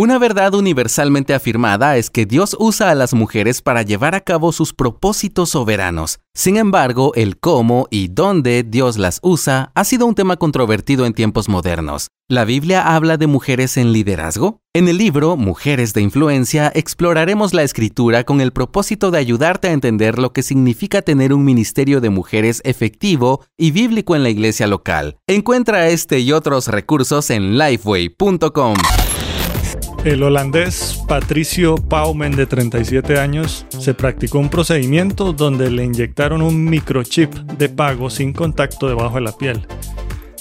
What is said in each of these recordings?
Una verdad universalmente afirmada es que Dios usa a las mujeres para llevar a cabo sus propósitos soberanos. Sin embargo, el cómo y dónde Dios las usa ha sido un tema controvertido en tiempos modernos. ¿La Biblia habla de mujeres en liderazgo? En el libro Mujeres de Influencia exploraremos la escritura con el propósito de ayudarte a entender lo que significa tener un ministerio de mujeres efectivo y bíblico en la iglesia local. Encuentra este y otros recursos en lifeway.com. El holandés Patricio Paumen, de 37 años, se practicó un procedimiento donde le inyectaron un microchip de pago sin contacto debajo de la piel.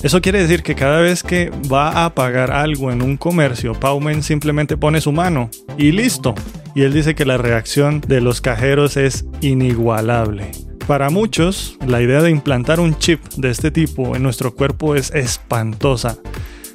Eso quiere decir que cada vez que va a pagar algo en un comercio, Paumen simplemente pone su mano y listo. Y él dice que la reacción de los cajeros es inigualable. Para muchos, la idea de implantar un chip de este tipo en nuestro cuerpo es espantosa.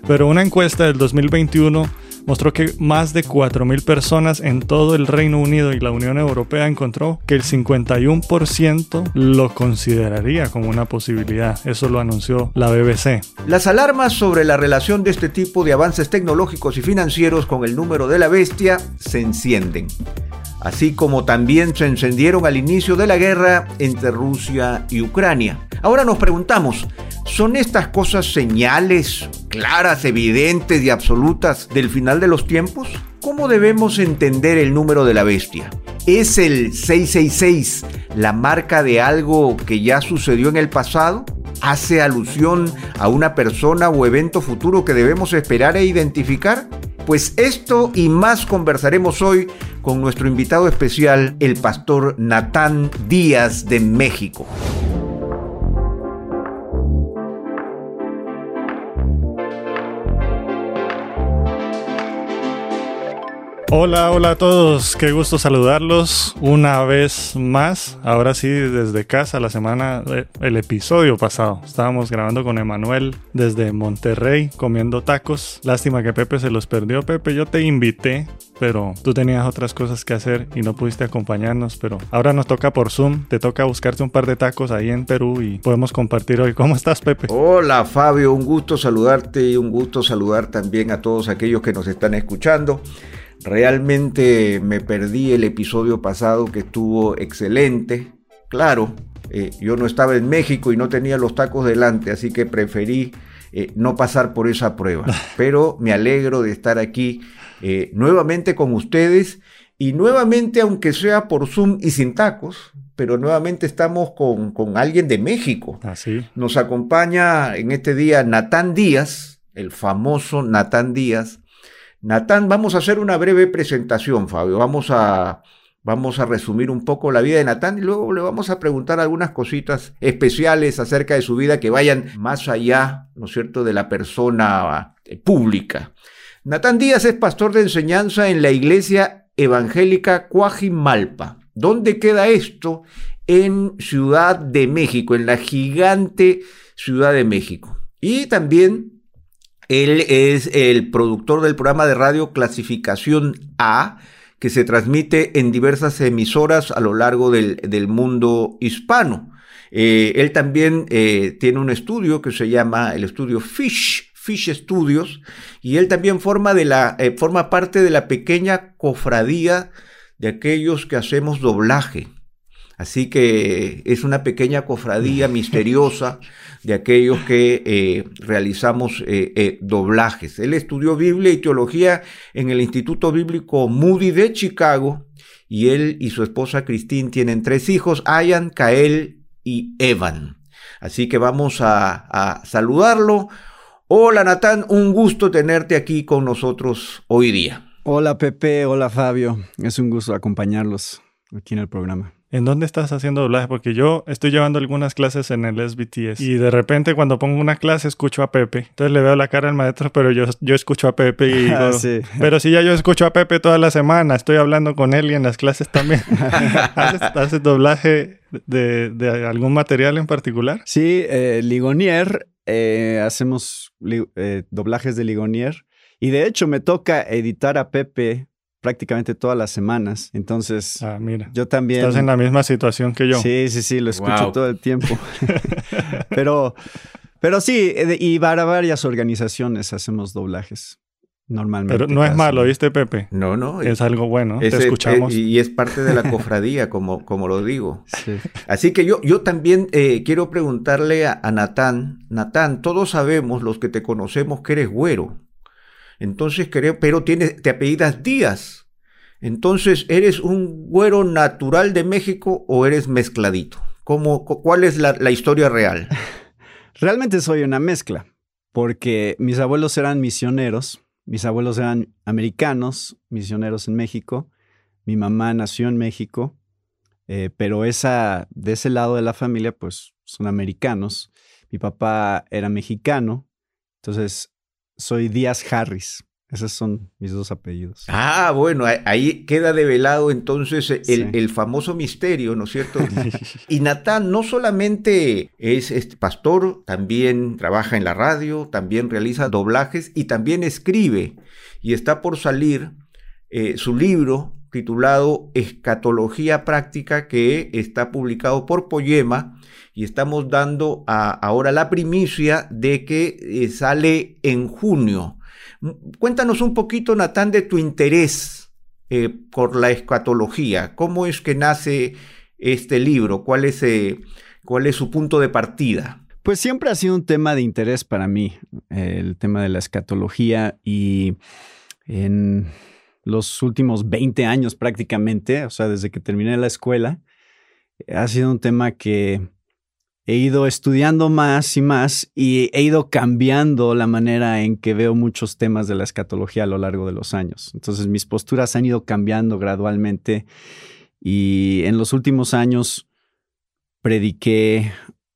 Pero una encuesta del 2021 mostró que más de 4.000 personas en todo el Reino Unido y la Unión Europea encontró que el 51% lo consideraría como una posibilidad. Eso lo anunció la BBC. Las alarmas sobre la relación de este tipo de avances tecnológicos y financieros con el número de la bestia se encienden así como también se encendieron al inicio de la guerra entre Rusia y Ucrania. Ahora nos preguntamos, ¿son estas cosas señales claras, evidentes y absolutas del final de los tiempos? ¿Cómo debemos entender el número de la bestia? ¿Es el 666 la marca de algo que ya sucedió en el pasado? ¿Hace alusión a una persona o evento futuro que debemos esperar e identificar? Pues esto y más conversaremos hoy con nuestro invitado especial, el pastor Natán Díaz de México. Hola, hola a todos, qué gusto saludarlos una vez más. Ahora sí, desde casa, la semana, el episodio pasado. Estábamos grabando con Emanuel desde Monterrey, comiendo tacos. Lástima que Pepe se los perdió. Pepe, yo te invité, pero tú tenías otras cosas que hacer y no pudiste acompañarnos. Pero ahora nos toca por Zoom, te toca buscarte un par de tacos ahí en Perú y podemos compartir hoy. ¿Cómo estás, Pepe? Hola, Fabio, un gusto saludarte y un gusto saludar también a todos aquellos que nos están escuchando. Realmente me perdí el episodio pasado que estuvo excelente. Claro, eh, yo no estaba en México y no tenía los tacos delante, así que preferí eh, no pasar por esa prueba. Pero me alegro de estar aquí eh, nuevamente con ustedes y nuevamente, aunque sea por Zoom y sin tacos, pero nuevamente estamos con, con alguien de México. Así. Nos acompaña en este día Natán Díaz, el famoso Natán Díaz, Natán, vamos a hacer una breve presentación, Fabio. Vamos a, vamos a resumir un poco la vida de Natán y luego le vamos a preguntar algunas cositas especiales acerca de su vida que vayan más allá, ¿no es cierto?, de la persona eh, pública. Natán Díaz es pastor de enseñanza en la iglesia evangélica Cuajimalpa. ¿Dónde queda esto? En Ciudad de México, en la gigante Ciudad de México. Y también él es el productor del programa de radio Clasificación A, que se transmite en diversas emisoras a lo largo del, mundo hispano. Eh, él también eh, tiene un estudio que se llama el estudio Fish, Fish Studios, y él también forma, de la, eh, forma parte de la pequeña cofradía de aquellos que hacemos doblaje. Así que es una pequeña cofradía misteriosa de aquellos que eh, realizamos eh, eh, doblajes. Él estudió Biblia y Teología en el Instituto Bíblico Moody de Chicago y él y su esposa Christine tienen tres hijos, Ayan, Kael y Evan. Así que vamos a, a saludarlo. Hola Natán, un gusto tenerte aquí con nosotros hoy día. Hola Pepe, hola Fabio, es un gusto acompañarlos aquí en el programa. ¿En dónde estás haciendo doblaje? Porque yo estoy llevando algunas clases en el SBTS y de repente cuando pongo una clase escucho a Pepe. Entonces le veo la cara al maestro, pero yo, yo escucho a Pepe y digo, sí. pero si ya yo escucho a Pepe toda la semana, estoy hablando con él y en las clases también. ¿Haces, doblaje de, algún material en particular? Sí, eh, Ligonier, eh, hacemos eh, doblajes de Ligonier. Y de hecho me toca editar a Pepe prácticamente todas las semanas. Entonces, ah, mira, yo también... Estás en la misma situación que yo. Sí, sí, sí, lo escucho todo el tiempo. pero, pero sí, y para varias organizaciones hacemos doblajes. normalmente. Pero no es malo, ¿viste, Pepe? No, no. Es algo bueno. Te ese- escuchamos. eh, y es parte de la cofradía, como, como lo digo. Sí. Así que yo, yo también eh, quiero preguntarle a, a Natán. Natán, todos sabemos, los que te conocemos, que eres güero. Entonces, creo, pero tienes, te apellidas Díaz. Entonces, ¿eres un güero natural de México o eres mezcladito? ¿Cómo, cu- ¿Cuál es la, la historia real? Realmente soy una mezcla, porque mis abuelos eran misioneros, mis abuelos eran americanos, misioneros en México, mi mamá nació en México, eh, pero esa, de ese lado de la familia, pues son americanos. Mi papá era mexicano, entonces soy Díaz Harris. Esos son mis dos apellidos. Ah, bueno, ahí- queda develado entonces el, Sí. el famoso misterio, ¿no es cierto? Y Natán no solamente es este pastor, también trabaja en la radio, también realiza doblajes y también escribe. Y está por salir eh, su libro titulado Escatología Práctica, que está publicado por Poema. Y estamos dando ahora la primicia de que eh, sale en junio. M- Cuéntanos un poquito, Natán, de tu interés eh, por la escatología. ¿Cómo es que nace este libro? ¿Cuál es, eh, cuál es su punto de partida? Pues siempre ha sido un tema de interés para mí, el tema de la escatología y en los últimos 20 años prácticamente, o sea, desde que terminé la escuela, ha sido un tema que he ido estudiando más y más y he ido cambiando la manera en que veo muchos temas de la escatología a lo largo de los años. Entonces mis posturas han ido cambiando gradualmente y en los últimos años prediqué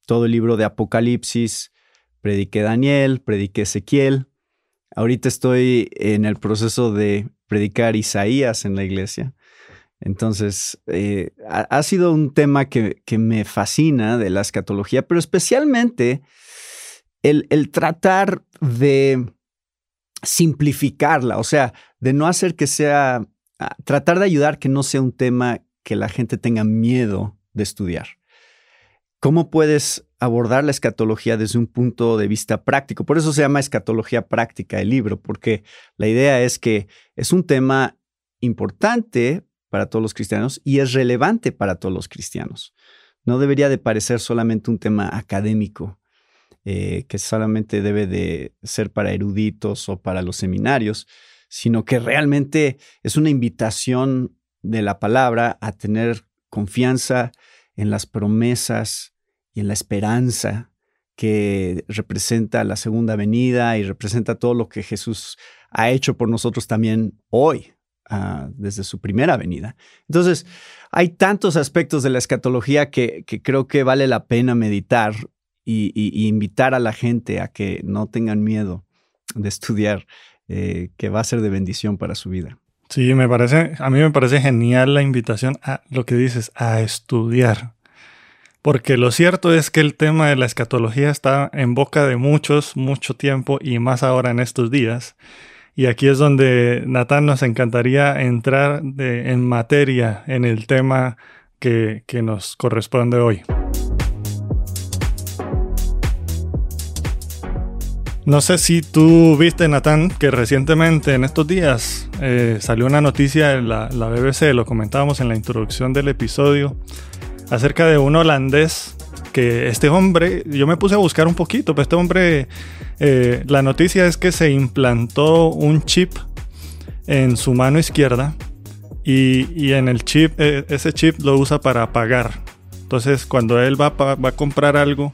todo el libro de Apocalipsis, prediqué Daniel, prediqué Ezequiel. Ahorita estoy en el proceso de predicar Isaías en la iglesia. Entonces, eh, ha, sido un tema que, que, me fascina de la escatología, pero especialmente el, el tratar de simplificarla, o sea, de no hacer que sea, tratar de ayudar que no sea un tema que la gente tenga miedo de estudiar. ¿Cómo puedes abordar la escatología desde un punto de vista práctico? Por eso se llama escatología práctica el libro, porque la idea es que es un tema importante para todos los cristianos y es relevante para todos los cristianos. No debería de parecer solamente un tema académico, eh, que solamente debe de ser para eruditos o para los seminarios, sino que realmente es una invitación de la palabra a tener confianza en las promesas y en la esperanza que representa la segunda venida y representa todo lo que Jesús ha hecho por nosotros también hoy, uh, desde su primera venida. Entonces, hay tantos aspectos de la escatología que, creo que vale la pena meditar y, invitar a la gente a que no tengan miedo de estudiar, eh, que va a ser de bendición para su vida. Sí, me parece, a mí me parece genial la invitación a lo que dices, a estudiar. Porque lo cierto es que el tema de la escatología está en boca de muchos, mucho tiempo y más ahora en estos días. Y aquí es donde Natán nos encantaría entrar en materia en el tema que, que nos corresponde hoy. No sé si tú viste, Natán, que recientemente en estos días eh, salió una noticia en la, la, BBC, lo comentábamos en la introducción del episodio, acerca de un holandés que este hombre, yo me puse a buscar un poquito, pero este hombre, eh, la noticia es que se implantó un chip en su mano izquierda y, y en el chip, eh, ese chip lo usa para pagar. Entonces cuando él va, va a comprar algo,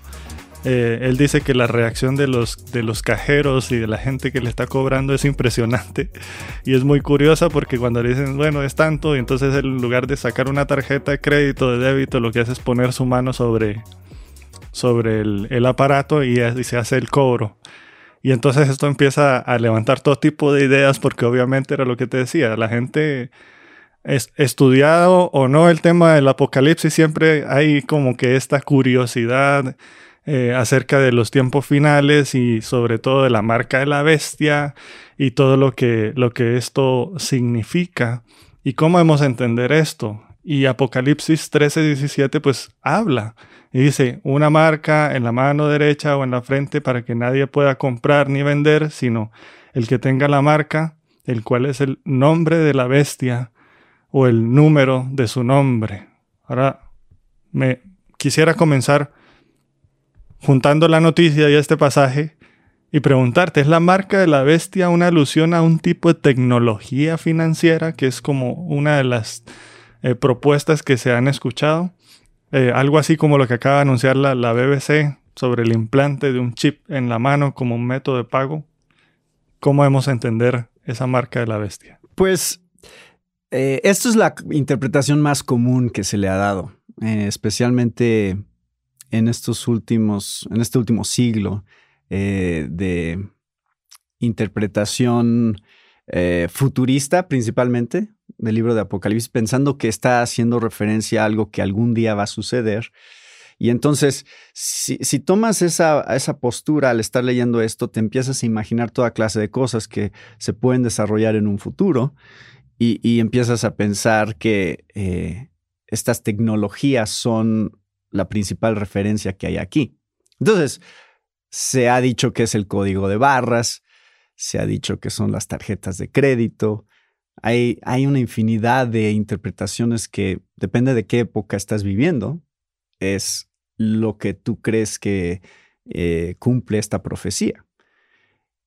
eh, él dice que la reacción de los, de los cajeros y de la gente que le está cobrando es impresionante y es muy curiosa porque cuando le dicen, bueno, es tanto, y entonces en lugar de sacar una tarjeta de crédito, de débito, lo que hace es poner su mano sobre, sobre el, el aparato y, y se hace el cobro. Y entonces esto empieza a levantar todo tipo de ideas porque obviamente era lo que te decía, la gente es, estudiado o no el tema del apocalipsis, siempre hay como que esta curiosidad eh, acerca de los tiempos finales y sobre todo de la marca de la bestia y todo lo que, lo que esto significa y cómo hemos de entender esto. Y Apocalipsis 13, 17 pues habla y dice una marca en la mano derecha o en la frente para que nadie pueda comprar ni vender, sino el que tenga la marca, el cual es el nombre de la bestia o el número de su nombre. Ahora me quisiera comenzar juntando la noticia y este pasaje y preguntarte, ¿es la marca de la bestia una alusión a un tipo de tecnología financiera que es como una de las eh, propuestas que se han escuchado? Eh, algo así como lo que acaba de anunciar la, la BBC sobre el implante de un chip en la mano como un método de pago. ¿Cómo debemos entender esa marca de la bestia? Pues eh, esto es la interpretación más común que se le ha dado, especialmente en estos últimos, en este último siglo. Eh, de interpretación eh, futurista principalmente del libro de Apocalipsis, pensando que está haciendo referencia a algo que algún día va a suceder. Y entonces, si, tomas esa, esa, postura al estar leyendo esto, te empiezas a imaginar toda clase de cosas que se pueden desarrollar en un futuro y, empiezas a pensar que eh, estas tecnologías son la principal referencia que hay aquí. Entonces, se ha dicho que es el código de barras, se ha dicho que son las tarjetas de crédito. Hay, hay una infinidad de interpretaciones que depende de qué época estás viviendo, es lo que tú crees que eh, cumple esta profecía.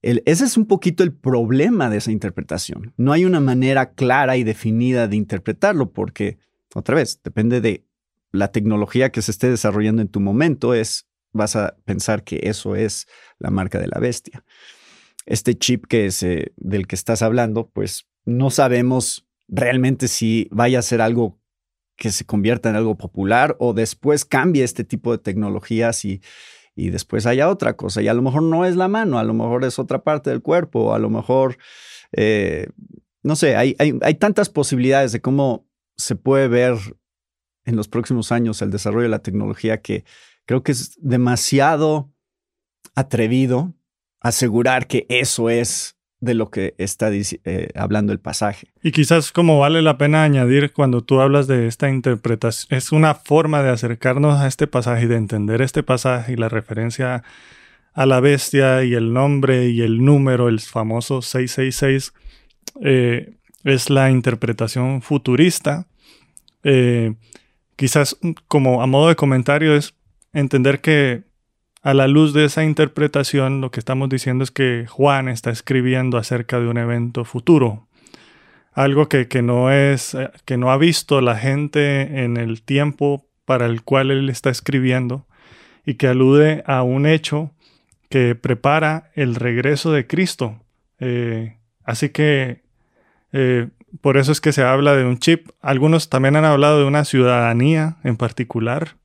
ese es un poquito el problema de esa interpretación. No hay una manera clara y definida de interpretarlo porque, otra vez, depende de la tecnología que se esté desarrollando en tu momento, es vas a pensar que eso es la marca de la bestia. Este chip que es, del que estás hablando, pues no sabemos realmente si vaya a ser algo que se convierta en algo popular o después cambie este tipo de tecnologías y, y después haya otra cosa. Y a lo mejor no es la mano, a lo mejor es otra parte del cuerpo, a lo mejor, eh, no sé, hay, hay, hay tantas posibilidades de cómo se puede ver en los próximos años el desarrollo de la tecnología que Creo que es demasiado atrevido asegurar que eso es de lo que está eh, hablando el pasaje. Y quizás como vale la pena añadir cuando tú hablas de esta interpretación, es una forma de acercarnos a este pasaje y de entender este pasaje y la referencia a la bestia y el nombre y el número, el famoso 666, eh, es la interpretación futurista. Eh, quizás como a modo de comentario es entender que a la luz de esa interpretación lo que estamos diciendo es que Juan está escribiendo acerca de un evento futuro, algo que, no es, eh, que no ha visto la gente en el tiempo para el cual él está escribiendo y que alude a un hecho que prepara el regreso de Cristo. Eh, así que eh, por eso es que se habla de un chip. Algunos también han hablado de una ciudadanía en particular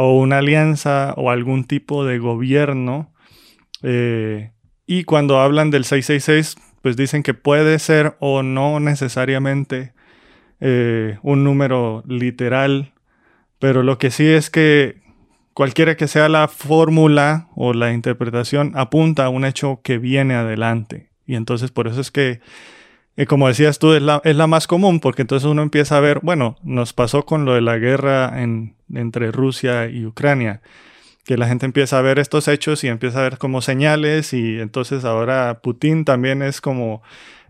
o una alianza o algún tipo de gobierno. Eh, y cuando hablan del 666, pues dicen que puede ser o no necesariamente eh, un número literal, pero lo que sí es que cualquiera que sea la fórmula o la interpretación apunta a un hecho que viene adelante. Y entonces por eso es que y como decías tú, es la, es la, más común, porque entonces uno empieza a ver, bueno, nos pasó con lo de la guerra en, entre Rusia y Ucrania, que la gente empieza a ver estos hechos y empieza a ver como señales, y entonces ahora Putin también es como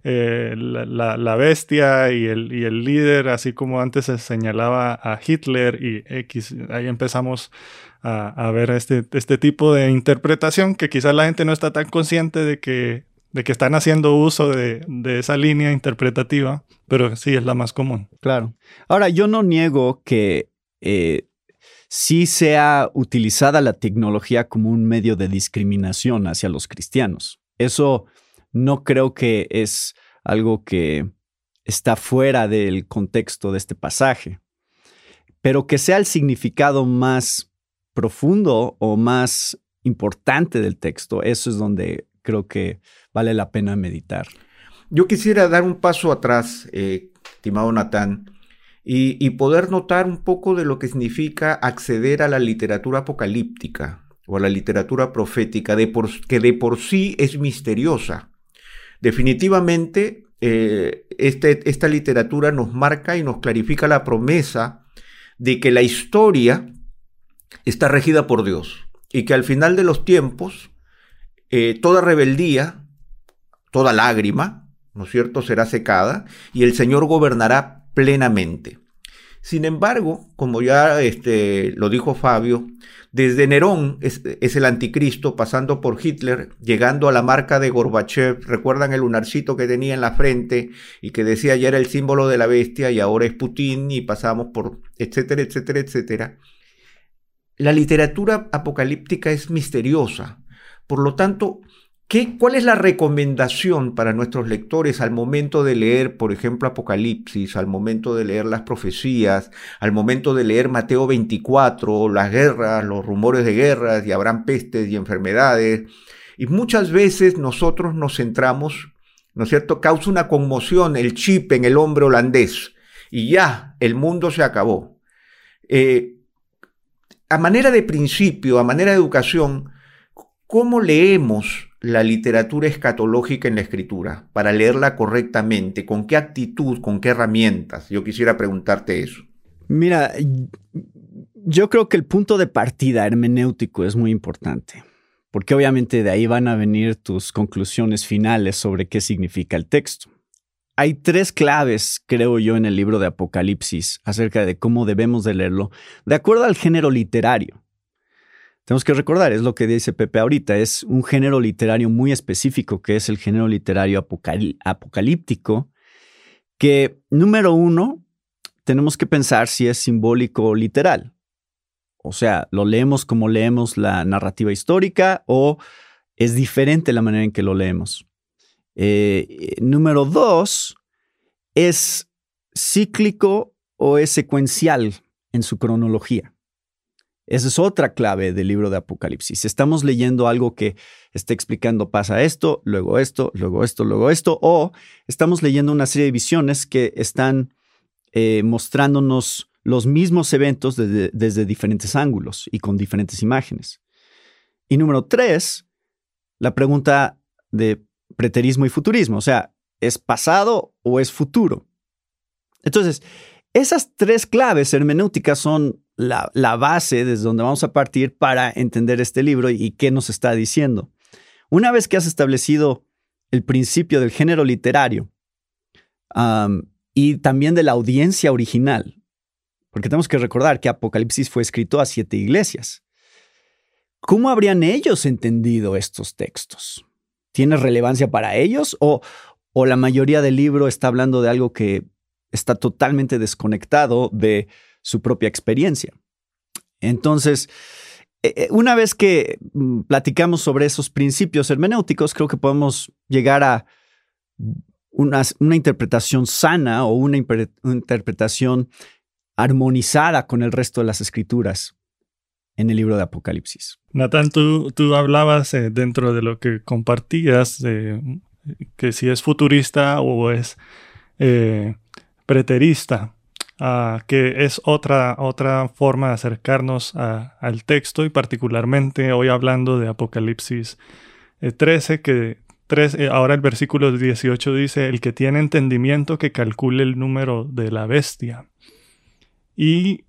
eh, la, la, bestia y el, y el, líder, así como antes se señalaba a Hitler y X. Ahí empezamos a, a ver este, este tipo de interpretación que quizás la gente no está tan consciente de que de que están haciendo uso de, esa línea interpretativa, pero sí es la más común. Claro. Ahora, yo no niego que eh, sí sea utilizada la tecnología como un medio de discriminación hacia los cristianos. Eso no creo que es algo que está fuera del contexto de este pasaje, pero que sea el significado más profundo o más importante del texto, eso es donde creo que vale la pena meditar. Yo quisiera dar un paso atrás, eh, estimado Natán, y, poder notar un poco de lo que significa acceder a la literatura apocalíptica o a la literatura profética, que de por sí es misteriosa. Definitivamente, eh, este, esta literatura nos marca y nos clarifica la promesa de que la historia está regida por Dios y que al final de los tiempos, eh, toda rebeldía toda lágrima, ¿no es cierto?, será secada y el Señor gobernará plenamente. Sin embargo, como ya este, lo dijo Fabio, desde Nerón es, el anticristo, pasando por Hitler, llegando a la marca de Gorbachev, recuerdan el lunarcito que tenía en la frente y que decía ya era el símbolo de la bestia y ahora es Putin y pasamos por etcétera, etcétera, etcétera. La literatura apocalíptica es misteriosa, por lo tanto, ¿Qué, ¿Cuál es la recomendación para nuestros lectores al momento de leer, por ejemplo, Apocalipsis, al momento de leer las profecías, al momento de leer Mateo 24, las guerras, los rumores de guerras, y habrán pestes y enfermedades? Y muchas veces nosotros nos centramos, ¿no es cierto? Causa una conmoción el chip en el hombre holandés y ya, el mundo se acabó. Eh, a manera de principio, a manera de educación, ¿cómo leemos la literatura escatológica en la escritura, para leerla correctamente, con qué actitud, con qué herramientas. Yo quisiera preguntarte eso. Mira, yo creo que el punto de partida hermenéutico es muy importante, porque obviamente de ahí van a venir tus conclusiones finales sobre qué significa el texto. Hay tres claves, creo yo, en el libro de Apocalipsis acerca de cómo debemos de leerlo, de acuerdo al género literario. Tenemos que recordar, es lo que dice Pepe ahorita, es un género literario muy específico, que es el género literario apocalíptico, que número uno, tenemos que pensar si es simbólico o literal. O sea, lo leemos como leemos la narrativa histórica o es diferente la manera en que lo leemos. Eh, número dos, es cíclico o es secuencial en su cronología. Esa es otra clave del libro de Apocalipsis. Estamos leyendo algo que está explicando pasa esto, luego esto, luego esto, luego esto, o estamos leyendo una serie de visiones que están eh, mostrándonos los mismos eventos desde, diferentes ángulos y con diferentes imágenes. Y número tres, la pregunta de preterismo y futurismo, o sea, ¿es pasado o es futuro? Entonces, esas tres claves hermenéuticas son la, base desde donde vamos a partir para entender este libro y, qué nos está diciendo. Una vez que has establecido el principio del género literario y también de la audiencia original, porque tenemos que recordar que Apocalipsis fue escrito a siete iglesias. ¿Cómo habrían ellos entendido estos textos? ¿Tiene relevancia para ellos o, o la mayoría del libro está hablando de algo que está totalmente desconectado de su propia experiencia. Entonces, eh, eh, una vez que mm, platicamos sobre esos principios hermenéuticos, creo que podemos llegar a una, interpretación sana o una, interpretación armonizada con el resto de las escrituras en el libro de Apocalipsis. Natán, tú, tú hablabas eh, dentro de lo que compartías, de, que si es futurista o es preterista. Ah, que es otra, otra forma de acercarnos al texto y particularmente hoy hablando de Apocalipsis 13, eh, que eh, ahora el versículo 18 dice, el que tiene entendimiento que calcule el número de la bestia. Y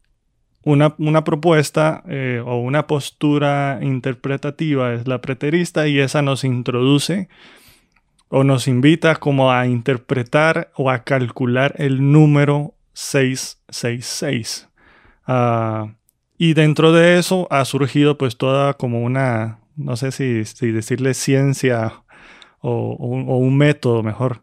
una, una propuesta eh, o una postura interpretativa es la preterista y esa nos introduce o nos invita como a interpretar o a calcular el número 666. Ah, y dentro de eso ha surgido pues toda como una, no sé si, decirle ciencia o, un método mejor,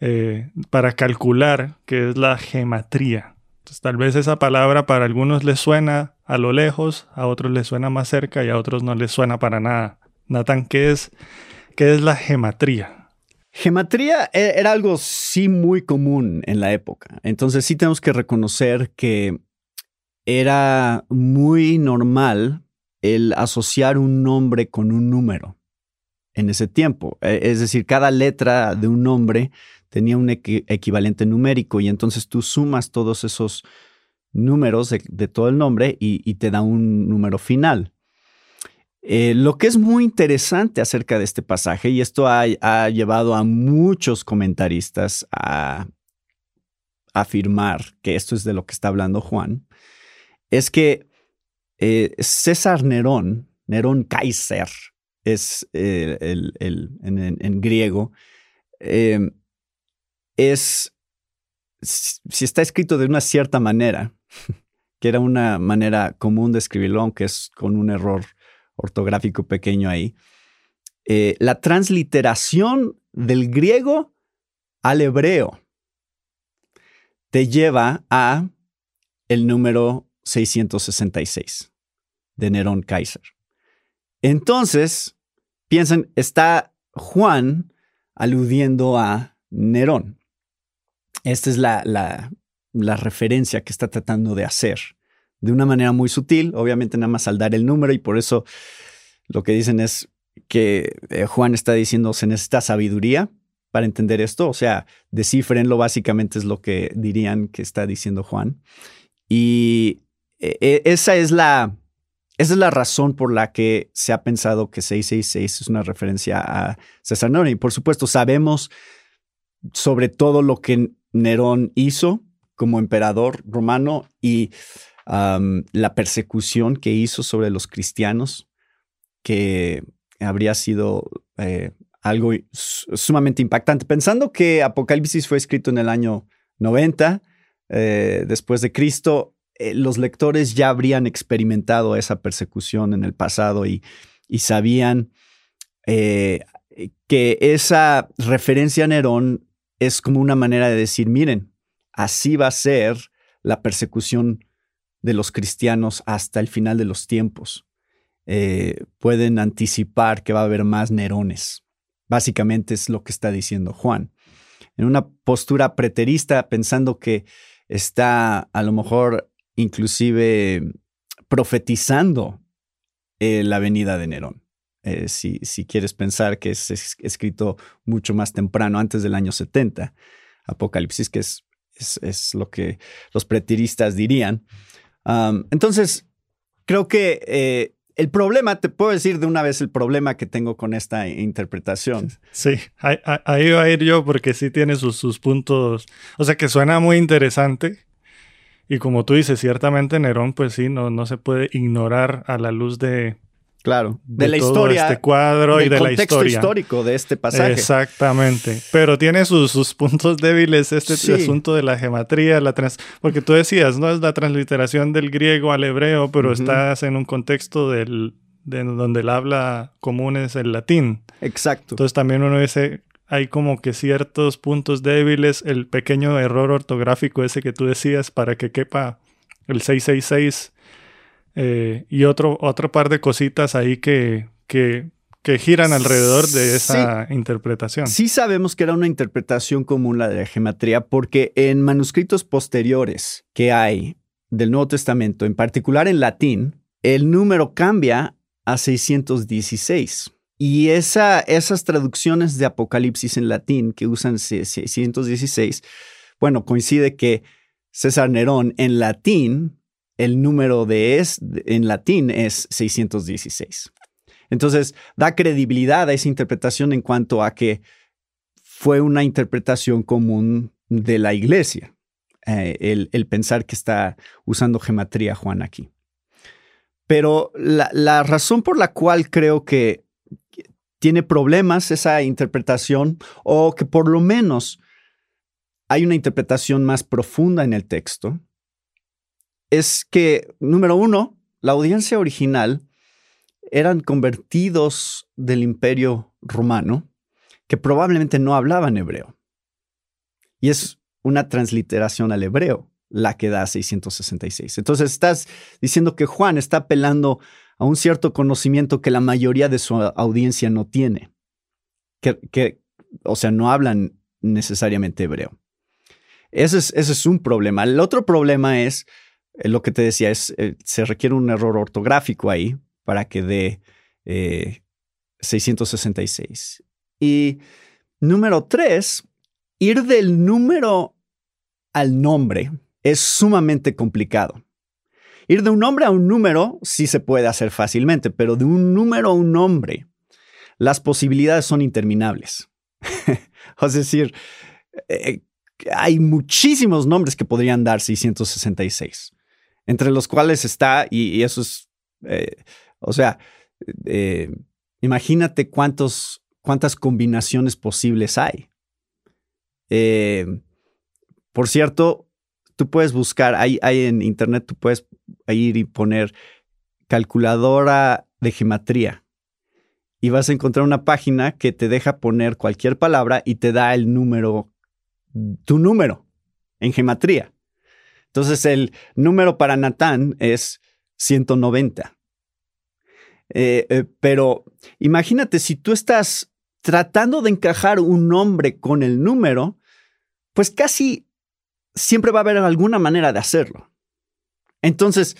eh, para calcular qué es la gematría. Tal vez esa palabra para algunos les suena a lo lejos, a otros les suena más cerca y a otros no les suena para nada. Nathan, ¿qué es, qué es la gematría? Gematría e-, era algo sí muy común en la época. Entonces sí tenemos que reconocer que era muy normal el asociar un nombre con un número en ese tiempo. E-, es decir, cada letra de un nombre tenía un equivalente numérico y entonces tú sumas todos esos números de, todo el nombre y te da un número final. Eh, lo que es muy interesante acerca de este pasaje, y esto ha, llevado a muchos comentaristas a afirmar que esto es de lo que está hablando Juan, es que eh, César Nerón, Nerón Kaiser, es eh, el, en, griego, em, es, si está escrito de una cierta manera, que era una manera común de escribirlo, aunque es con un error ortográfico pequeño ahí, eh, la transliteración del griego al hebreo te lleva a el número 666 de Nerón Kaiser. Entonces, piensan, está Juan aludiendo a Nerón. Esta es la, la, referencia que está tratando de hacer de una manera muy sutil, obviamente nada más al dar el número y por eso lo que dicen es que eh, Juan está diciendo se necesita sabiduría para entender esto, o sea, descifrenlo básicamente es lo que dirían que está diciendo Juan. Y eh, eh, esa es la esa es la razón por la que se ha pensado que 666 es una referencia a César Nerón. Y por supuesto, sabemos sobre todo lo que Nerón hizo como emperador romano y la persecución que hizo sobre los cristianos, que habría sido eh, algo sumamente impactante. Pensando que Apocalipsis fue escrito en el año 90 eh, después de Cristo, eh, los lectores ya habrían experimentado esa persecución en el pasado y, sabían eh, que esa referencia a Nerón es como una manera de decir, miren, así va a ser la persecución de los cristianos hasta el final de los tiempos. Eh, pueden anticipar que va a haber más Nerones. Básicamente es lo que está diciendo Juan. En una postura preterista, pensando que está a lo mejor inclusive profetizando eh, la venida de Nerón. Eh, si, si, quieres pensar que es, escrito mucho más temprano, antes del año 70, Apocalipsis, que es, es, lo que los preteristas dirían. Entonces, creo que eh, el problema, te puedo decir de una vez el problema que tengo con esta interpretación. Sí, ahí va a ir yo porque sí tiene sus, sus puntos, o sea que suena muy interesante, y como tú dices, ciertamente Nerón, pues sí, no, no se puede ignorar a la luz de, Claro, de, la historia. Este cuadro y de la historia. histórico de este pasaje. Exactamente. Pero tiene sus, sus puntos débiles este asunto de la gematría, la trans porque tú decías, ¿no? Es la transliteración del griego al hebreo, pero estás en un contexto del, de donde el habla común es el latín. Exacto. Entonces también uno dice, hay como que ciertos puntos débiles, el pequeño error ortográfico ese que tú decías para que quepa el 666 eh, y otro, otro par de cositas ahí que, que, que giran alrededor de esa interpretación. Sí sabemos que era una interpretación común la de la gematría porque en manuscritos posteriores que hay del Nuevo Testamento, en particular en latín, el número cambia a 616. Y esa, esas traducciones de Apocalipsis en latín que usan 616, bueno, coincide que César Nerón en latín, el número de es en latín es 616. Entonces, da credibilidad a esa interpretación en cuanto a que fue una interpretación común de la iglesia, eh, el, el, pensar que está usando gematría Juan aquí. Pero la, la razón por la cual creo que tiene problemas esa interpretación o que por lo menos hay una interpretación más profunda en el texto, es que, número uno, la audiencia original eran convertidos del imperio romano que probablemente no hablaban hebreo. Y es una transliteración al hebreo la que da 666. Entonces estás diciendo que Juan está apelando a un cierto conocimiento que la mayoría de su audiencia no tiene, que, o sea, no hablan necesariamente hebreo. Ese es, ese es un problema. El otro problema es, eh, lo que te decía, es, eh, se requiere un error ortográfico ahí para que dé 666. Eh, y número tres, ir del número al nombre es sumamente complicado. Ir de un nombre a un número sí se puede hacer fácilmente, pero de un número a un nombre, las posibilidades son interminables. es decir, eh, hay muchísimos nombres que podrían dar 666, entre los cuales está, y, eso es, eh, o sea, eh, imagínate cuántos, cuántas combinaciones posibles hay Eh, por cierto, tú puedes buscar, hay, en internet, tú puedes ir y poner calculadora de gematría y vas a encontrar una página que te deja poner cualquier palabra y te da el número, tu número en gematría. Entonces el número para Natán es 190. Eh, eh, pero imagínate, si tú estás tratando de encajar un nombre con el número, pues casi siempre va a haber alguna manera de hacerlo. Entonces,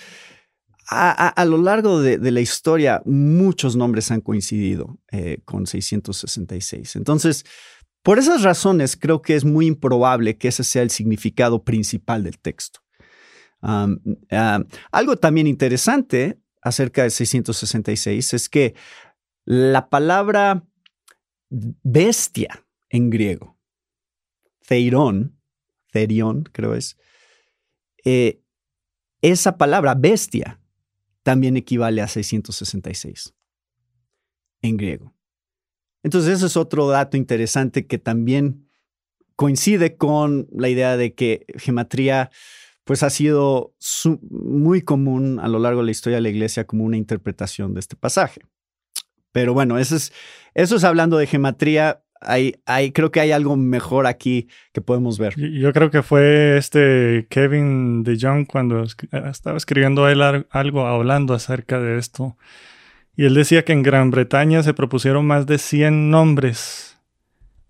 a, lo largo de, la historia, muchos nombres han coincidido eh, con 666. Entonces, por esas razones, creo que es muy improbable que ese sea el significado principal del texto. Algo también interesante acerca de 666 es que la palabra bestia en griego, theirón, therión creo es, eh, esa palabra bestia también equivale a 666 en griego. Entonces, eso es otro dato interesante que también coincide con la idea de que gematría pues ha sido muy común a lo largo de la historia de la iglesia como una interpretación de este pasaje. Pero bueno, eso es, eso es hablando de gematría hay, hay, creo que hay algo mejor aquí que podemos ver. Yo creo que fue este Kevin de Jong cuando estaba escribiendo él algo hablando acerca de esto. Y él decía que en Gran Bretaña se propusieron más de 100 nombres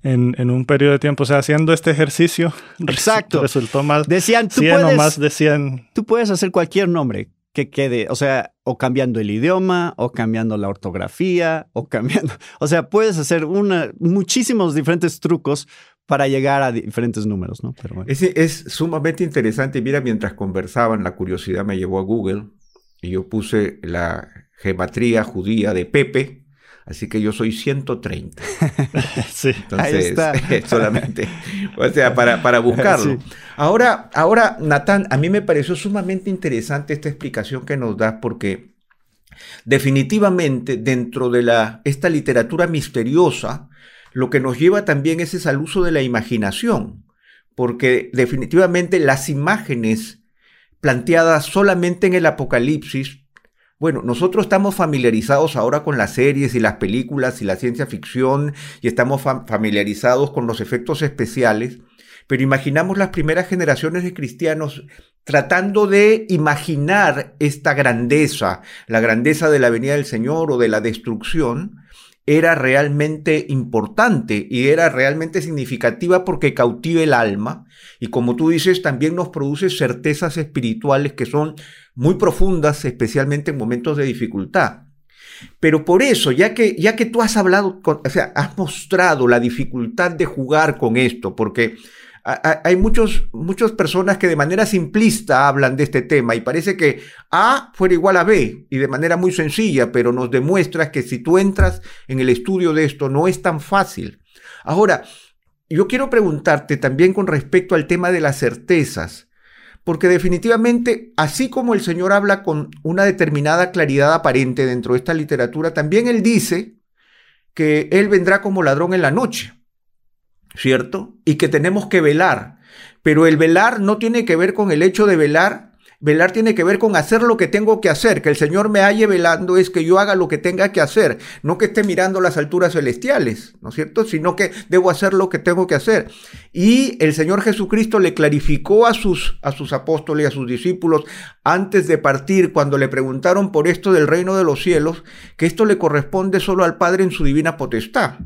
en, en un periodo de tiempo. O sea, haciendo este ejercicio. Exacto. Resultó más. Decían, tú 100 puedes, o más de 100. Tú puedes hacer cualquier nombre que quede, o sea, o cambiando el idioma, o cambiando la ortografía, o cambiando, o sea, puedes hacer una, muchísimos diferentes trucos para llegar a diferentes números, ¿no? Pero es, es sumamente interesante. Mira, mientras conversaban, la curiosidad me llevó a Google y yo puse la gematría judía de Pepe, Así que yo soy 130. sí, Entonces, solamente, o sea, para, para buscarlo. Ahora, ahora, Natán, a mí me pareció sumamente interesante esta explicación que nos das porque definitivamente dentro de la, esta literatura misteriosa, lo que nos lleva también es al uso de la imaginación, porque definitivamente las imágenes planteadas solamente en el Apocalipsis bueno, nosotros estamos familiarizados ahora con las series y las películas y la ciencia ficción y estamos familiarizados con los efectos especiales, pero imaginamos las primeras generaciones de cristianos tratando de imaginar esta grandeza, la grandeza de la venida del Señor o de la destrucción, era realmente importante y era realmente significativa porque cautiva el alma y como tú dices también nos produce certezas espirituales que son muy profundas, especialmente en momentos de dificultad. Pero por eso, ya que, ya que tú has hablado, o sea, has mostrado la dificultad de jugar con esto, porque hay muchos, muchas personas que de manera simplista hablan de este tema y parece que A fuera igual a B y de manera muy sencilla, pero nos demuestra que si tú entras en el estudio de esto no es tan fácil. Ahora, yo quiero preguntarte también con respecto al tema de las certezas porque definitivamente, así como el Señor habla con una determinada claridad aparente dentro de esta literatura, también Él dice que Él vendrá como ladrón en la noche, ¿cierto? Y que tenemos que velar. Pero el velar no tiene que ver con el hecho de velar Velar tiene que ver con hacer lo que tengo que hacer. Que el Señor me halle velando es que yo haga lo que tenga que hacer. No que esté mirando las alturas celestiales, ¿no es cierto? Sino que debo hacer lo que tengo que hacer. Y el Señor Jesucristo le clarificó a sus, a sus apóstoles a sus discípulos antes de partir, cuando le preguntaron por esto del reino de los cielos, que esto le corresponde solo al Padre en su divina potestad.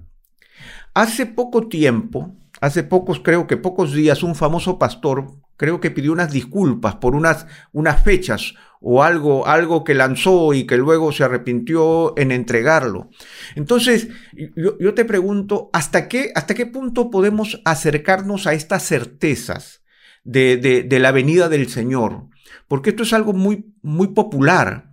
Hace poco tiempo, hace pocos, creo que pocos días, un famoso pastor creo que pidió unas disculpas por unas, unas fechas o algo, algo que lanzó y que luego se arrepintió en entregarlo. Entonces, yo, te pregunto, ¿hasta qué, ¿hasta qué punto podemos acercarnos a estas certezas de, de la venida del Señor? Porque esto es algo muy, muy popular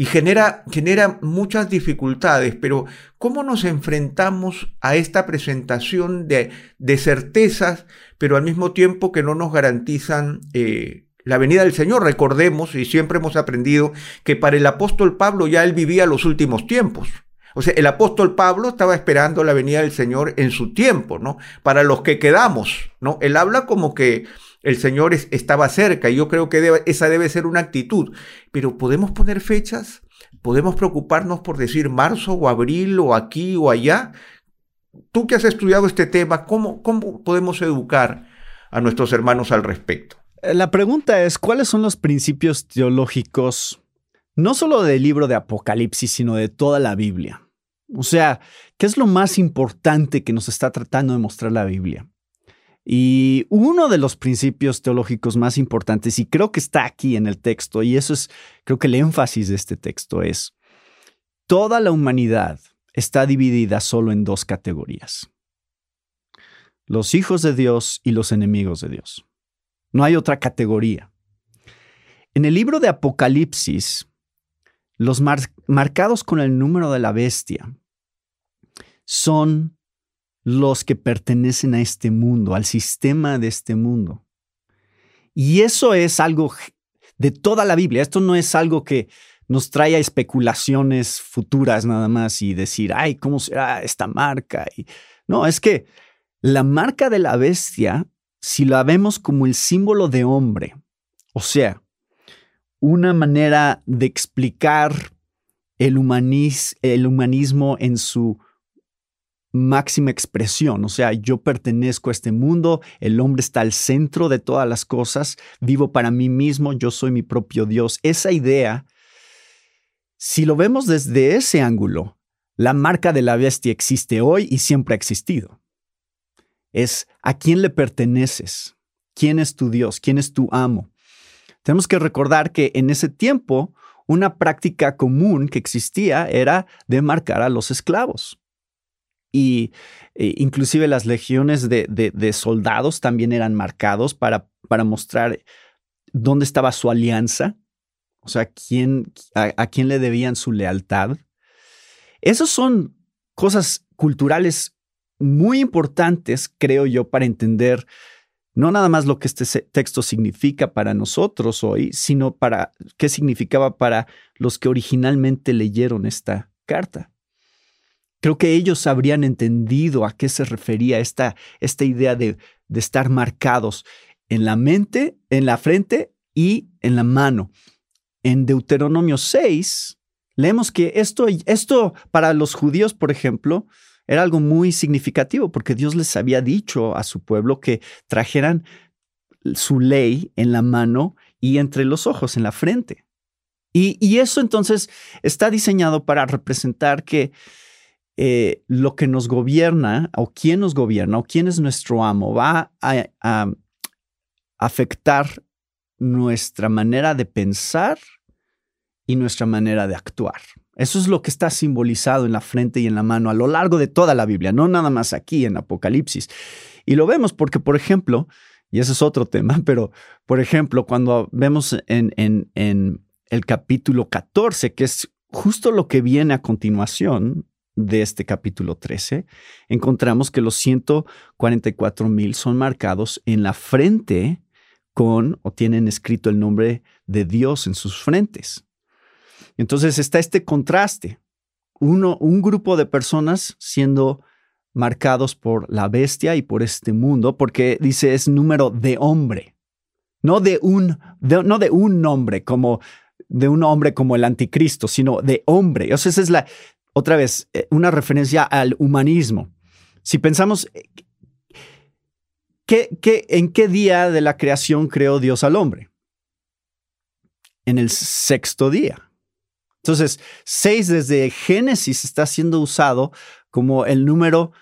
y genera, genera muchas dificultades, pero ¿cómo nos enfrentamos a esta presentación de, de certezas, pero al mismo tiempo que no nos garantizan eh, la venida del Señor? Recordemos, y siempre hemos aprendido, que para el apóstol Pablo ya él vivía los últimos tiempos. O sea, el apóstol Pablo estaba esperando la venida del Señor en su tiempo, ¿no? Para los que quedamos, ¿no? Él habla como que el Señor estaba cerca y yo creo que esa debe ser una actitud. Pero ¿podemos poner fechas? ¿Podemos preocuparnos por decir marzo o abril o aquí o allá? Tú que has estudiado este tema, ¿cómo, cómo podemos educar a nuestros hermanos al respecto? Eh, la pregunta es, ¿cuáles son los principios teológicos, no solo del libro de Apocalipsis, sino de toda la Biblia? O sea, ¿qué es lo más importante que nos está tratando de mostrar la Biblia? Y uno de los principios teológicos más importantes, y creo que está aquí en el texto, y eso es, creo que el énfasis de este texto es, toda la humanidad está dividida solo en dos categorías, los hijos de Dios y los enemigos de Dios. No hay otra categoría. En el libro de Apocalipsis, los marcados con el número de la bestia son los que pertenecen a este mundo, al sistema de este mundo. Y eso es algo de toda la Biblia. Esto no es algo que nos trae a especulaciones futuras nada más y decir, ay, ¿cómo será esta marca? Y, no, es que la marca de la bestia, si la vemos como el símbolo de hombre, o sea, una manera de explicar el, el humanismo en su máxima expresión, o sea, yo pertenezco a este mundo, el hombre está al centro de todas las cosas, vivo para mí mismo, yo soy mi propio Dios. Esa idea, si lo vemos desde ese ángulo, la marca de la bestia existe hoy y siempre ha existido. Es a quién le perteneces, quién es tu Dios, quién es tu amo. Tenemos que recordar que en ese tiempo una práctica común que existía era de marcar a los esclavos y e, inclusive las legiones de, soldados también eran marcados para, mostrar dónde estaba su alianza, o sea, quién, a, quién le debían su lealtad. Esas son cosas culturales muy importantes, creo yo, para entender no nada más lo que este texto significa para nosotros hoy, sino para qué significaba para los que originalmente leyeron esta carta. Creo que ellos habrían entendido a qué se refería esta, esta idea de, de estar marcados en la mente, en la frente y en la mano. En Deuteronomio 6 leemos que esto, esto para los judíos, por ejemplo, era algo muy significativo porque Dios les había dicho a su pueblo que trajeran su ley en la mano y entre los ojos, en la frente. Y, y eso entonces está diseñado para representar que eh, lo que nos gobierna o quién nos gobierna o quién es nuestro amo va a, afectar nuestra manera de pensar y nuestra manera de actuar. Eso es lo que está simbolizado en la frente y en la mano a lo largo de toda la Biblia, no nada más aquí en Apocalipsis. Y lo vemos porque, por ejemplo, y ese es otro tema, pero por ejemplo, cuando vemos en, el capítulo 14, que es justo lo que viene a continuación, de este capítulo 13, encontramos que los 144 mil son marcados en la frente con o tienen escrito el nombre de Dios en sus frentes. Entonces está este contraste. Uno, un grupo de personas siendo marcados por la bestia y por este mundo, porque dice es número de hombre, no de un, no de un nombre como de un hombre como el anticristo, sino de hombre. O sea, esa es la, otra vez, eh, una referencia al humanismo. Si pensamos, eh, ¿qué, en qué día de la creación creó Dios al hombre? En el sexto día. Entonces, seis desde Génesis está siendo usado como el número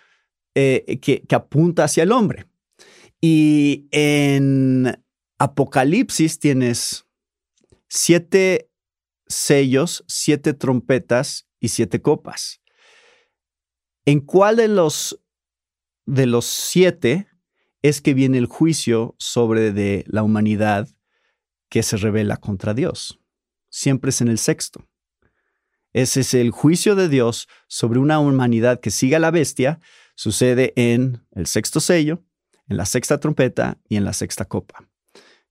eh, que, que apunta hacia el hombre. Y en Apocalipsis tienes siete sellos, siete trompetas y siete copas. ¿En cuál de los, de los siete es que viene el juicio sobre de la humanidad que se revela contra Dios? Siempre es en el sexto. Ese es el juicio de Dios sobre una humanidad que sigue a la bestia. Sucede en el sexto sello, en la sexta trompeta y en la sexta copa.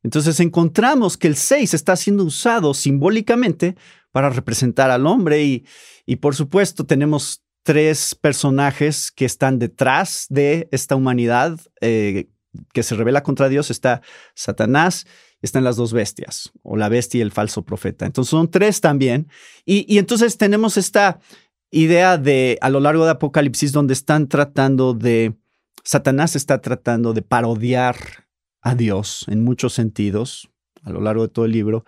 Entonces encontramos que el seis está siendo usado simbólicamente para representar al hombre y, y por supuesto tenemos tres personajes que están detrás de esta humanidad eh, que se revela contra Dios. Está Satanás, están las dos bestias, o la bestia y el falso profeta. Entonces son tres también. Y, y entonces tenemos esta idea de a lo largo de Apocalipsis donde están tratando de, Satanás está tratando de parodiar a Dios en muchos sentidos a lo largo de todo el libro.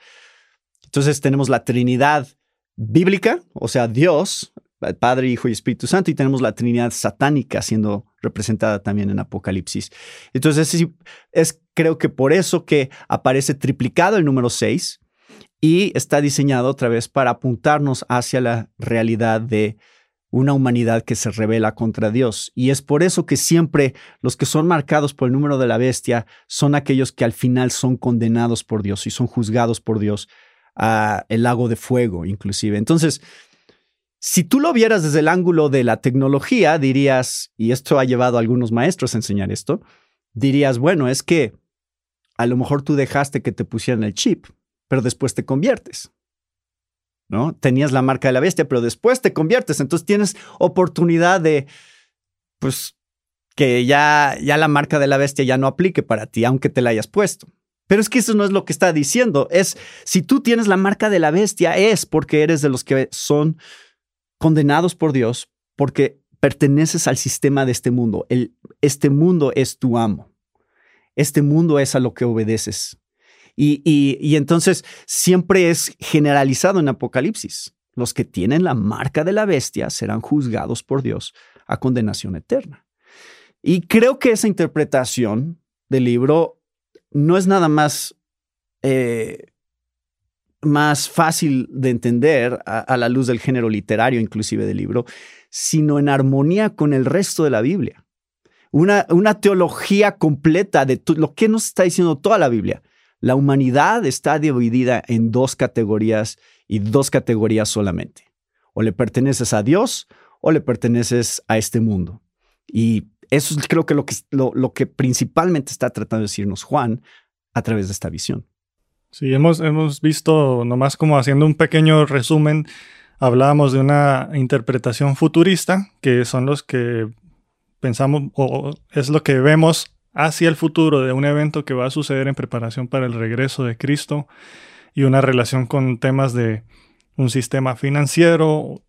Entonces tenemos la Trinidad bíblica, o sea, Dios, Padre, Hijo y Espíritu Santo, y tenemos la Trinidad satánica siendo representada también en Apocalipsis. Entonces, es, es creo que por eso que aparece triplicado el número 6 y está diseñado otra vez para apuntarnos hacia la realidad de una humanidad que se revela contra Dios. Y es por eso que siempre los que son marcados por el número de la bestia son aquellos que al final son condenados por Dios y son juzgados por Dios a el lago de fuego, inclusive. Entonces, si tú lo vieras desde el ángulo de la tecnología, dirías, y esto ha llevado a algunos maestros a enseñar esto, dirías, bueno, es que a lo mejor tú dejaste que te pusieran el chip, pero después te conviertes. ¿No? Tenías la marca de la bestia, pero después te conviertes, entonces tienes oportunidad de, pues, que ya, ya la marca de la bestia ya no aplique para ti, aunque te la hayas puesto. Pero es que eso no es lo que está diciendo. Es si tú tienes la marca de la bestia, es porque eres de los que son condenados por Dios porque perteneces al sistema de este mundo. El, este mundo es tu amo. Este mundo es a lo que obedeces. Y, y, entonces siempre es generalizado en Apocalipsis. Los que tienen la marca de la bestia serán juzgados por Dios a condenación eterna. Y creo que esa interpretación del libro no es nada más eh, más fácil de entender a, la luz del género literario, inclusive del libro, sino en armonía con el resto de la Biblia. Una, una teología completa de lo que nos está diciendo toda la Biblia. La humanidad está dividida en dos categorías y dos categorías solamente. O le perteneces a Dios o le perteneces a este mundo. Y eso es creo que lo que, lo que principalmente está tratando de decirnos Juan a través de esta visión. Sí, hemos, hemos visto, nomás como haciendo un pequeño resumen, hablábamos de una interpretación futurista, que son los que pensamos, o es lo que vemos hacia el futuro de un evento que va a suceder en preparación para el regreso de Cristo y una relación con temas de un sistema financiero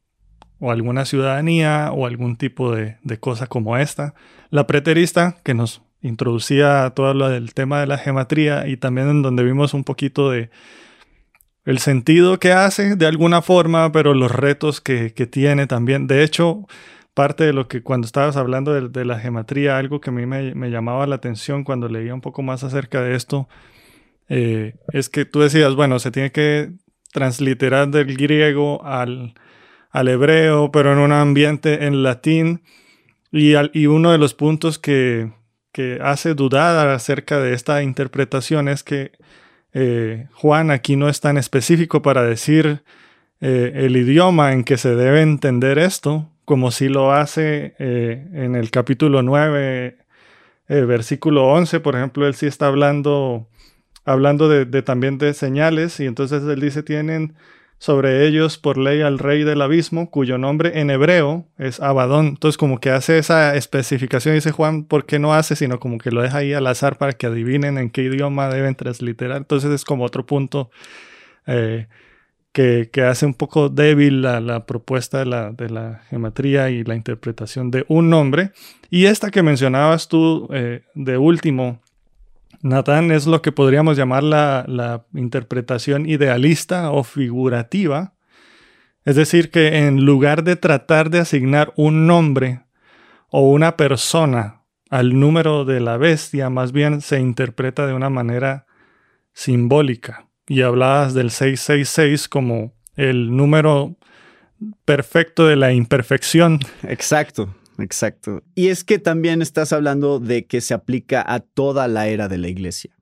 o alguna ciudadanía o algún tipo de, de cosa como esta. La preterista, que nos introducía todo lo del tema de la geometría y también en donde vimos un poquito de el sentido que hace de alguna forma, pero los retos que, tiene también. De hecho, parte de lo que cuando estabas hablando de, la geometría, algo que a mí me, llamaba la atención cuando leía un poco más acerca de esto, eh, es que tú decías, bueno, se tiene que transliterar del griego al, al hebreo, pero en un ambiente en latín. Y, uno de los puntos que, que hace dudar acerca de esta interpretación es que eh, Juan aquí no es tan específico para decir eh, el idioma en que se debe entender esto, como si lo hace eh, en el capítulo 9, versículo 11, por ejemplo, él sí está hablando, hablando de, de, también de señales y entonces él dice tienen sobre ellos por ley al rey del abismo, cuyo nombre en hebreo es Abadón. Entonces como que hace esa especificación, dice Juan, ¿por qué no hace? Sino como que lo deja ahí al azar para que adivinen en qué idioma deben transliterar. Entonces es como otro punto eh, que, hace un poco débil la, propuesta de la, de la, geometría y la interpretación de un nombre. Y esta que mencionabas tú eh, de último, Natán es lo que podríamos llamar la, interpretación idealista o figurativa. Es decir, que en lugar de tratar de asignar un nombre o una persona al número de la bestia, más bien se interpreta de una manera simbólica. Y hablabas del 666 como el número perfecto de la imperfección. Exacto. Exacto. Y es que también estás hablando de que se aplica a toda la era de la iglesia.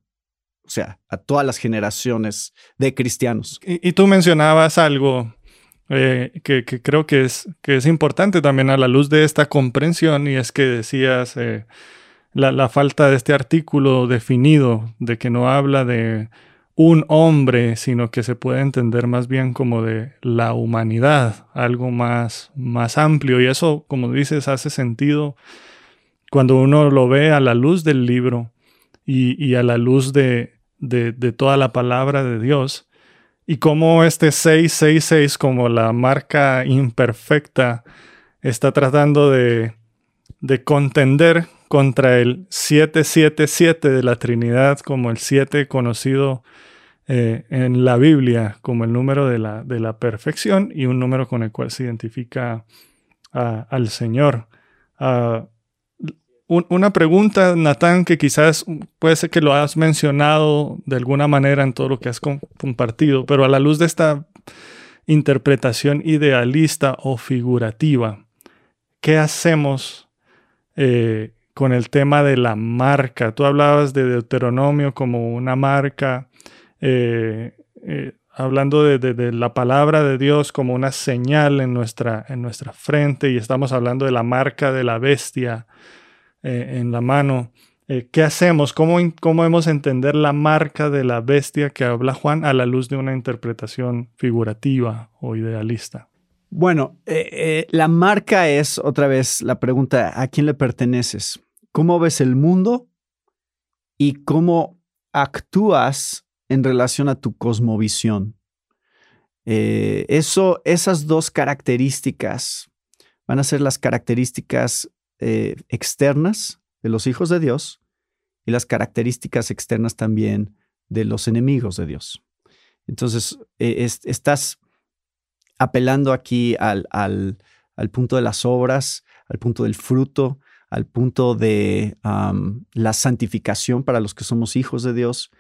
O sea, a todas las generaciones de cristianos. Y, tú mencionabas algo eh, que, creo que es, que es importante también a la luz de esta comprensión y es que decías eh, la, la, falta de este artículo definido, de que no habla de un hombre, sino que se puede entender más bien como de la humanidad, algo más, más amplio. Y eso, como dices, hace sentido cuando uno lo ve a la luz del libro y, a la luz de, de, toda la palabra de Dios. Y como este 666, como la marca imperfecta, está tratando de, de contender contra el 777 de la Trinidad, como el 7 conocido eh, en la Biblia como el número de la, de la, perfección y un número con el cual se identifica al Señor. Ah, una pregunta, Natán, que quizás puede ser que lo has mencionado de alguna manera en todo lo que has compartido, pero a la luz de esta interpretación idealista o figurativa, ¿qué hacemos eh, con el tema de la marca? Tú hablabas de Deuteronomio como una marca, eh, eh, hablando de, la palabra de Dios como una señal en nuestra, en nuestra frente y estamos hablando de la marca de la bestia eh, en la mano. ¿Qué hacemos? ¿Cómo, ¿Cómo hemos entender la marca de la bestia que habla Juan a la luz de una interpretación figurativa o idealista? Bueno, la marca es otra vez la pregunta, ¿a quién le perteneces? ¿Cómo ves el mundo y cómo actúas en relación a tu cosmovisión? eso, esas dos características van a ser las características eh, externas de los hijos de Dios y las características externas también de los enemigos de Dios. Entonces, eh, estás apelando aquí al, al, punto de las obras, al punto del fruto, al punto de la santificación para los que somos hijos de Dios.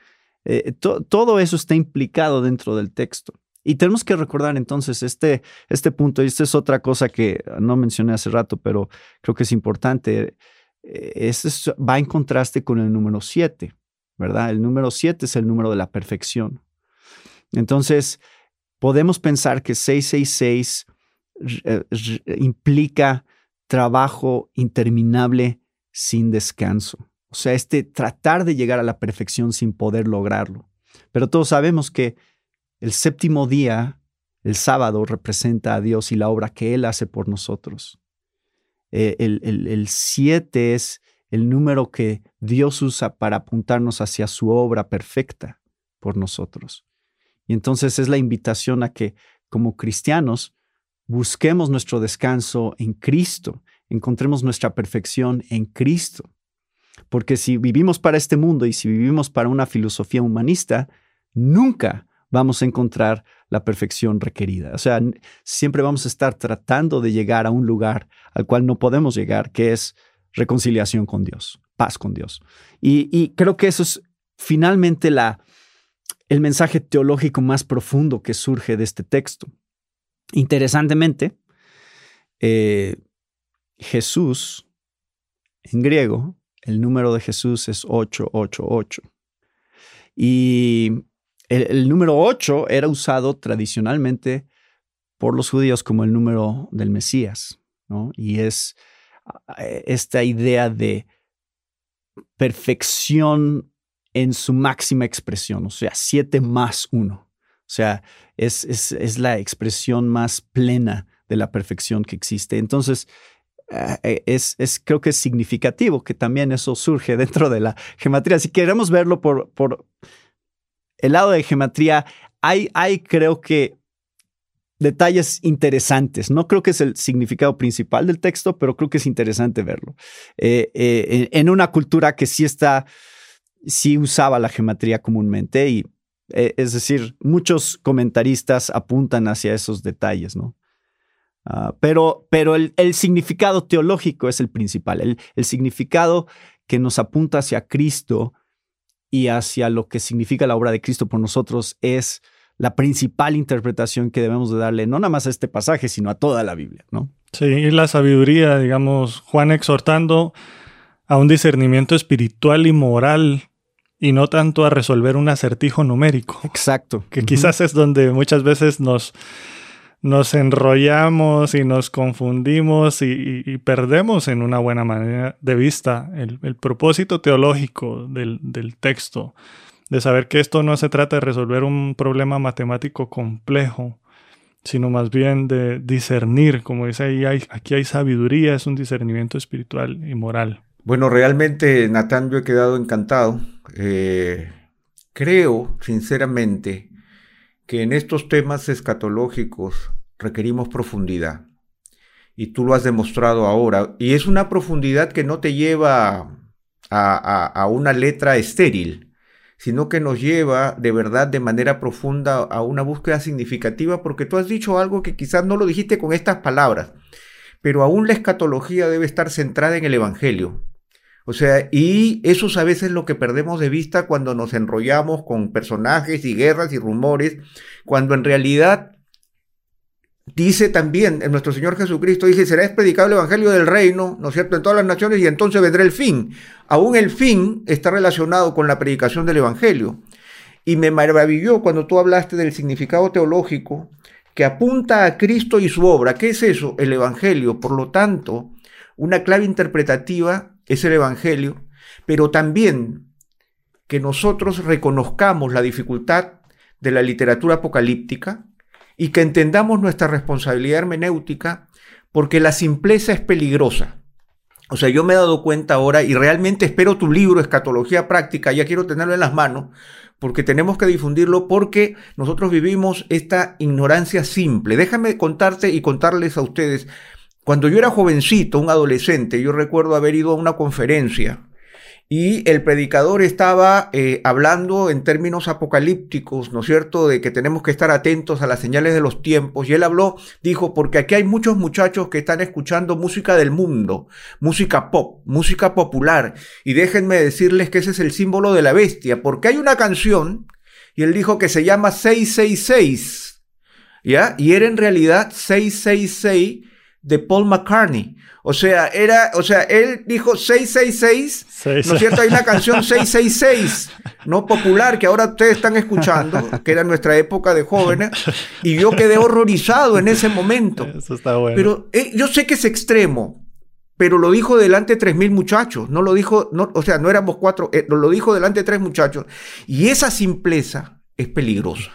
Eh, todo eso está implicado dentro del texto. Y tenemos que recordar entonces este, este punto, y esta es otra cosa que no mencioné hace rato, pero creo que es importante. Este va en contraste con el número 7, ¿verdad? El número 7 es el número de la perfección. Entonces, podemos pensar que 666 eh, implica trabajo interminable sin descanso. O sea, este tratar de llegar a la perfección sin poder lograrlo. Pero todos sabemos que el séptimo día, el sábado, representa a Dios y la obra que Él hace por nosotros. Eh, el, siete es el número que Dios usa para apuntarnos hacia su obra perfecta por nosotros. Y entonces es la invitación a que como cristianos busquemos nuestro descanso en Cristo, encontremos nuestra perfección en Cristo. Porque si vivimos para este mundo y si vivimos para una filosofía humanista, nunca vamos a encontrar la perfección requerida. O sea, siempre vamos a estar tratando de llegar a un lugar al cual no podemos llegar, que es reconciliación con Dios, paz con Dios. Y, creo que eso es finalmente la, el mensaje teológico más profundo que surge de este texto. Interesantemente, eh, Jesús, en griego, el número de Jesús es 888. Y el, número 8 era usado tradicionalmente por los judíos como el número del Mesías, ¿no? Y es eh, esta idea de perfección en su máxima expresión, o sea, 7 más 1. O sea, es, es, la expresión más plena de la perfección que existe. Entonces, es, es, creo que es significativo que también eso surge dentro de la geometría. Si queremos verlo por, por el lado de geometría, hay, hay creo que detalles interesantes. No creo que es el significado principal del texto, pero creo que es interesante verlo. Eh, eh, en una cultura que sí está, sí usaba la geometría comúnmente y eh, es decir, muchos comentaristas apuntan hacia esos detalles, ¿no? Ah, pero pero el, significado teológico es el principal, el, el significado que nos apunta hacia Cristo y hacia lo que significa la obra de Cristo por nosotros es la principal interpretación que debemos de darle, no nada más a este pasaje, sino a toda la Biblia, ¿no? Sí, y la sabiduría, digamos, Juan exhortando a un discernimiento espiritual y moral y no tanto a resolver un acertijo numérico. Exacto. Que quizás es donde muchas veces nos, nos enrollamos y nos confundimos y, perdemos en una buena manera de vista el, propósito teológico del, texto. de saber que esto no se trata de resolver un problema matemático complejo, sino más bien de discernir, como dice ahí, aquí hay sabiduría, es un discernimiento espiritual y moral. Bueno, realmente, Natán, yo he quedado encantado. Eh, creo, sinceramente, que en estos temas escatológicos requerimos profundidad. Y tú lo has demostrado ahora. Y es una profundidad que no te lleva a una letra estéril, sino que nos lleva de verdad de manera profunda a una búsqueda significativa, porque tú has dicho algo que quizás no lo dijiste con estas palabras, pero aún la escatología debe estar centrada en el Evangelio. O sea, y eso es a veces lo que perdemos de vista cuando nos enrollamos con personajes y guerras y rumores, cuando en realidad Dice también nuestro Señor Jesucristo, dice, será predicado el Evangelio del Reino, ¿no es cierto?, en todas las naciones y entonces vendrá el fin. Aún el fin está relacionado con la predicación del Evangelio. Y me maravilló cuando tú hablaste del significado teológico que apunta a Cristo y su obra. ¿Qué es eso? El Evangelio. Por lo tanto, una clave interpretativa es el Evangelio, pero también que nosotros reconozcamos la dificultad de la literatura apocalíptica, y que entendamos nuestra responsabilidad hermenéutica porque la simpleza es peligrosa. O sea, yo me he dado cuenta ahora y realmente espero tu libro, Escatología Práctica, ya quiero tenerlo en las manos, porque tenemos que difundirlo porque nosotros vivimos esta ignorancia simple. Déjame contarte y contarles a ustedes, cuando yo era jovencito, un adolescente, yo recuerdo haber ido a una conferencia y el predicador estaba eh, hablando en términos apocalípticos, ¿no es cierto?, de que tenemos que estar atentos a las señales de los tiempos. Y él habló, dijo, porque aquí hay muchos muchachos que están escuchando música del mundo, música pop, música popular. Y déjenme decirles que ese es el símbolo de la bestia, porque hay una canción, y él dijo que se llama 666, ¿ya? Y era en realidad 666 de Paul McCartney. O sea, era, o sea, él dijo 666, ¿no es cierto? Hay una canción 666, ¿no? Popular que ahora ustedes están escuchando, que era nuestra época de jóvenes, y yo quedé horrorizado en ese momento. Eso está bueno. Pero eh, yo sé que es extremo, pero lo dijo delante de tres mil muchachos, no lo dijo, no, o sea, no éramos cuatro, eh, lo dijo delante de tres muchachos. Y esa simpleza es peligrosa.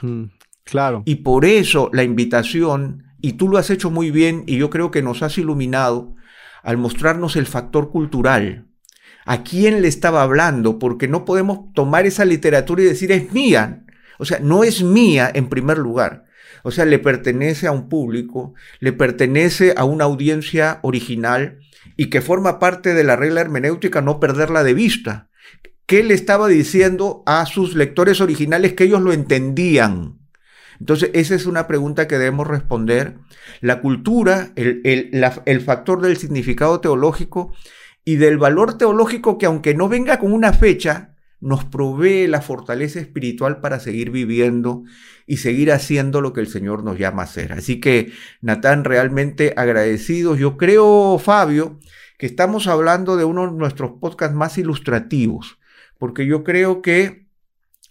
claro. Y por eso la invitación, y tú lo has hecho muy bien, y yo creo que nos has iluminado, al mostrarnos el factor cultural. ¿A quién le estaba hablando? Porque no podemos tomar esa literatura y decir es mía. O sea, no es mía en primer lugar. O sea, le pertenece a un público, le pertenece a una audiencia original y que forma parte de la regla hermenéutica no perderla de vista. ¿Qué le estaba diciendo a sus lectores originales que ellos lo entendían? Entonces, esa es una pregunta que debemos responder. La cultura, el, factor del significado teológico y del valor teológico que aunque no venga con una fecha, nos provee la fortaleza espiritual para seguir viviendo y seguir haciendo lo que el Señor nos llama a hacer. Así que, Natán, realmente agradecidos. Yo creo, Fabio, que estamos hablando de uno de nuestros podcasts más ilustrativos, porque yo creo que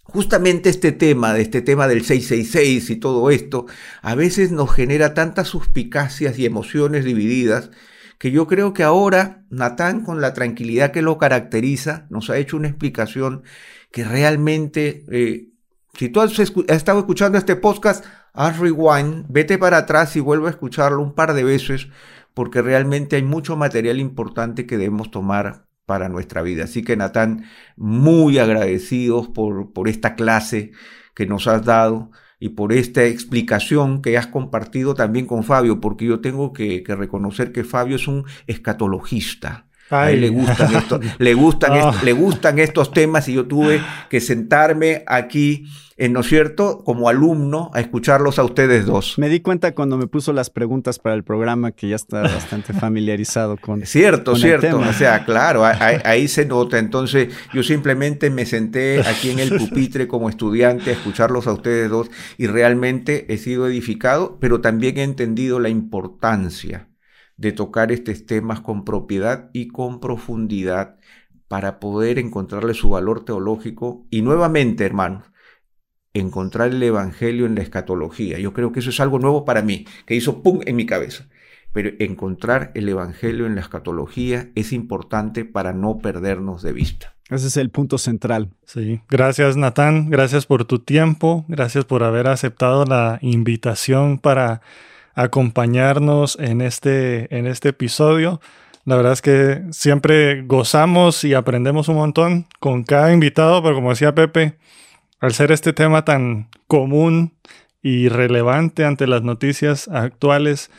Justamente este tema, de este tema del 666 y todo esto, a veces nos genera tantas suspicacias y emociones divididas que yo creo que ahora Natán, con la tranquilidad que lo caracteriza, nos ha hecho una explicación que realmente, eh, si tú has, estado escuchando este podcast, haz rewind, vete para atrás y vuelve a escucharlo un par de veces, porque realmente hay mucho material importante que debemos tomar para nuestra vida. Así que Natán, muy agradecidos por, por esta clase que nos has dado y por esta explicación que has compartido también con Fabio, porque yo tengo que, reconocer que Fabio es un escatologista. A él le gustan, le, gustan le gustan estos temas y yo tuve que sentarme aquí ¿no es cierto?, como alumno a escucharlos a ustedes dos. Me di cuenta cuando me puso las preguntas para el programa que ya está bastante familiarizado con. Cierto, cierto. O sea, claro, ahí, se nota. Entonces, yo simplemente me senté aquí en el pupitre como estudiante a escucharlos a ustedes dos y realmente he sido edificado, pero también he entendido la importancia de tocar estos temas con propiedad y con profundidad para poder encontrarle su valor teológico. Y nuevamente, hermanos, encontrar el Evangelio en la escatología. Yo creo que eso es algo nuevo para mí, que hizo pum en mi cabeza. Pero encontrar el Evangelio en la escatología es importante para no perdernos de vista. Ese es el punto central. Sí, gracias Natán, gracias por tu tiempo, gracias por haber aceptado la invitación para acompañarnos en este, en este episodio. La verdad es que siempre gozamos y aprendemos un montón con cada invitado, pero como decía Pepe, al ser este tema tan común y relevante ante las noticias actuales,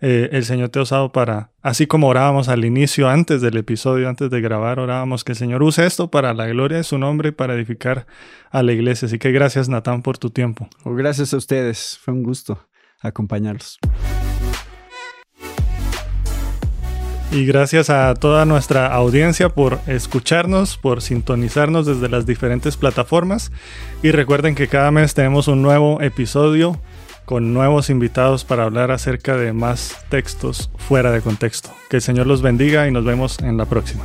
eh, el Señor te ha usado para, así como orábamos al inicio, antes del episodio, antes de grabar, orábamos que el Señor use esto para la gloria de su nombre y para edificar a la iglesia. Así que gracias, Natán, por tu tiempo. Oh, gracias a ustedes. Fue un gusto acompañarlos. Y gracias a toda nuestra audiencia por escucharnos, por sintonizarnos desde las diferentes plataformas. Y recuerden que cada mes tenemos un nuevo episodio con nuevos invitados para hablar acerca de más textos fuera de contexto. Que el Señor los bendiga y nos vemos en la próxima.